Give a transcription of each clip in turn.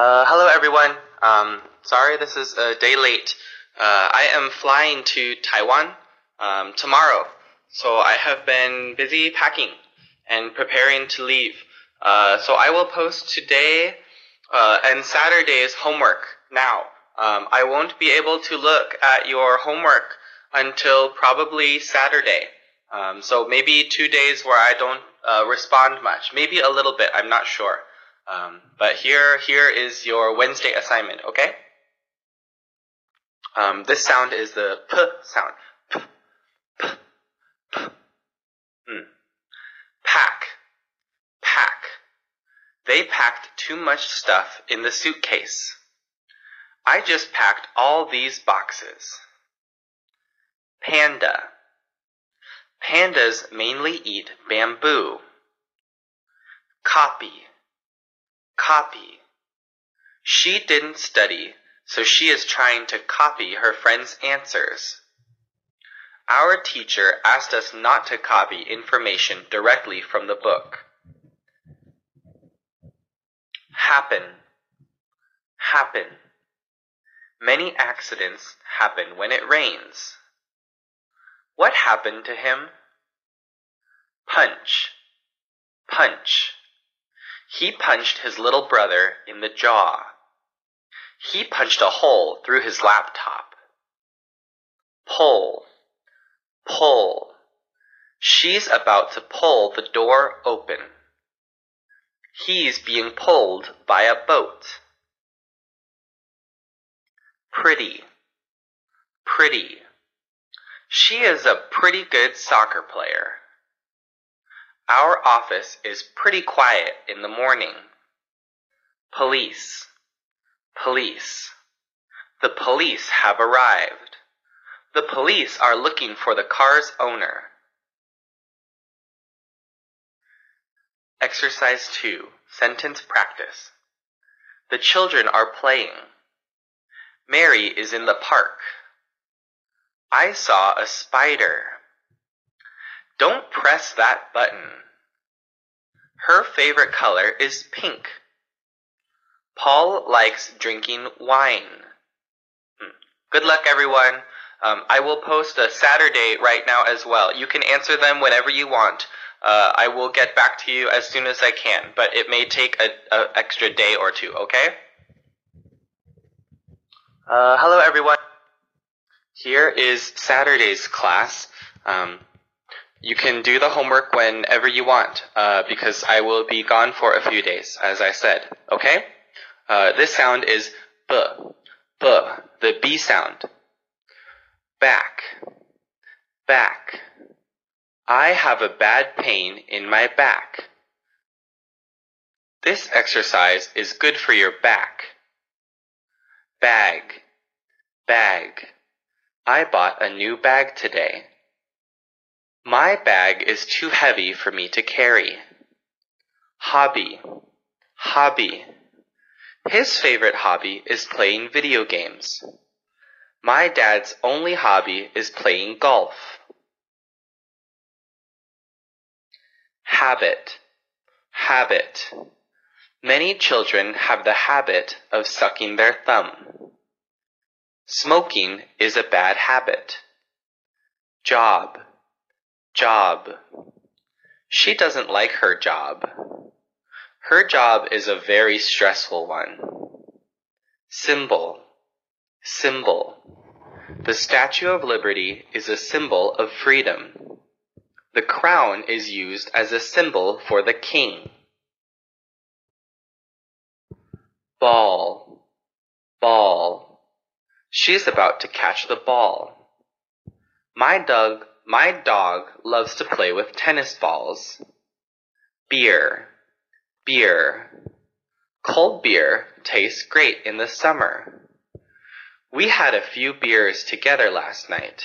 Uh, hello, everyone. Um, sorry this is a day late. Uh, I am flying to Taiwan um, tomorrow, so I have been busy packing and preparing to leave. Uh, so I will post today uh, and Saturday's homework now. Um, I won't be able to look at your homework until probably Saturday. Um, so maybe two days where I don't uh, respond much. Maybe a little bit. I'm not sure. Um, but here, here is your Wednesday assignment. Okay. Um, this sound is the p sound. P, p, p. Mm. Pack, pack. They packed too much stuff in the suitcase. I just packed all these boxes. Panda. Pandas mainly eat bamboo. Copy. Copy. She didn't study, so she is trying to copy her friend's answers. Our teacher asked us not to copy information directly from the book. Happen. Happen. Many accidents happen when it rains. What happened to him? Punch. Punch. He punched his little brother in the jaw. He punched a hole through his laptop. Pull. Pull. She's about to pull the door open. He's being pulled by a boat. Pretty. Pretty. She is a pretty good soccer player. Our office is pretty quiet in the morning. Police. Police. The police have arrived. The police are looking for the car's owner. Exercise 2. Sentence practice. The children are playing. Mary is in the park. I saw a spider. Don't press that button. Her favorite color is pink. Paul likes drinking wine. Hmm. Good luck, everyone. Um, I will post a Saturday right now as well. You can answer them whenever you want. Uh, I will get back to you as soon as I can, but it may take a, extra day or two. Okay? Uh, hello, everyone. Here is Saturday's class. Um, you can do the homework whenever you want, uh, because I will be gone for a few days, as I said. Okay? Uh, this sound is b, b, the B sound. Back, back. I have a bad pain in my back. This exercise is good for your back. Bag, bag. I bought a new bag today. My bag is too heavy for me to carry. Hobby. Hobby. His favorite hobby is playing video games. My dad's only hobby is playing golf. Habit. Habit. Many children have the habit of sucking their thumb. Smoking is a bad habit. Job Job. She doesn't like her job. Her job is a very stressful one. Symbol. Symbol. The Statue of Liberty is a symbol of freedom. The crown is used as a symbol for the king. Ball. Ball. She's about to catch the ball. My dog my dog loves to play with tennis balls. Beer. Beer. Cold beer tastes great in the summer. We had a few beers together last night.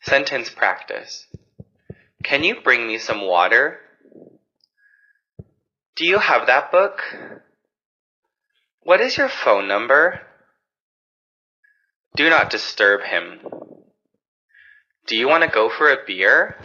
Sentence practice. Can you bring me some water? Do you have that book? What is your phone number? Do not disturb him. Do you want to go for a beer?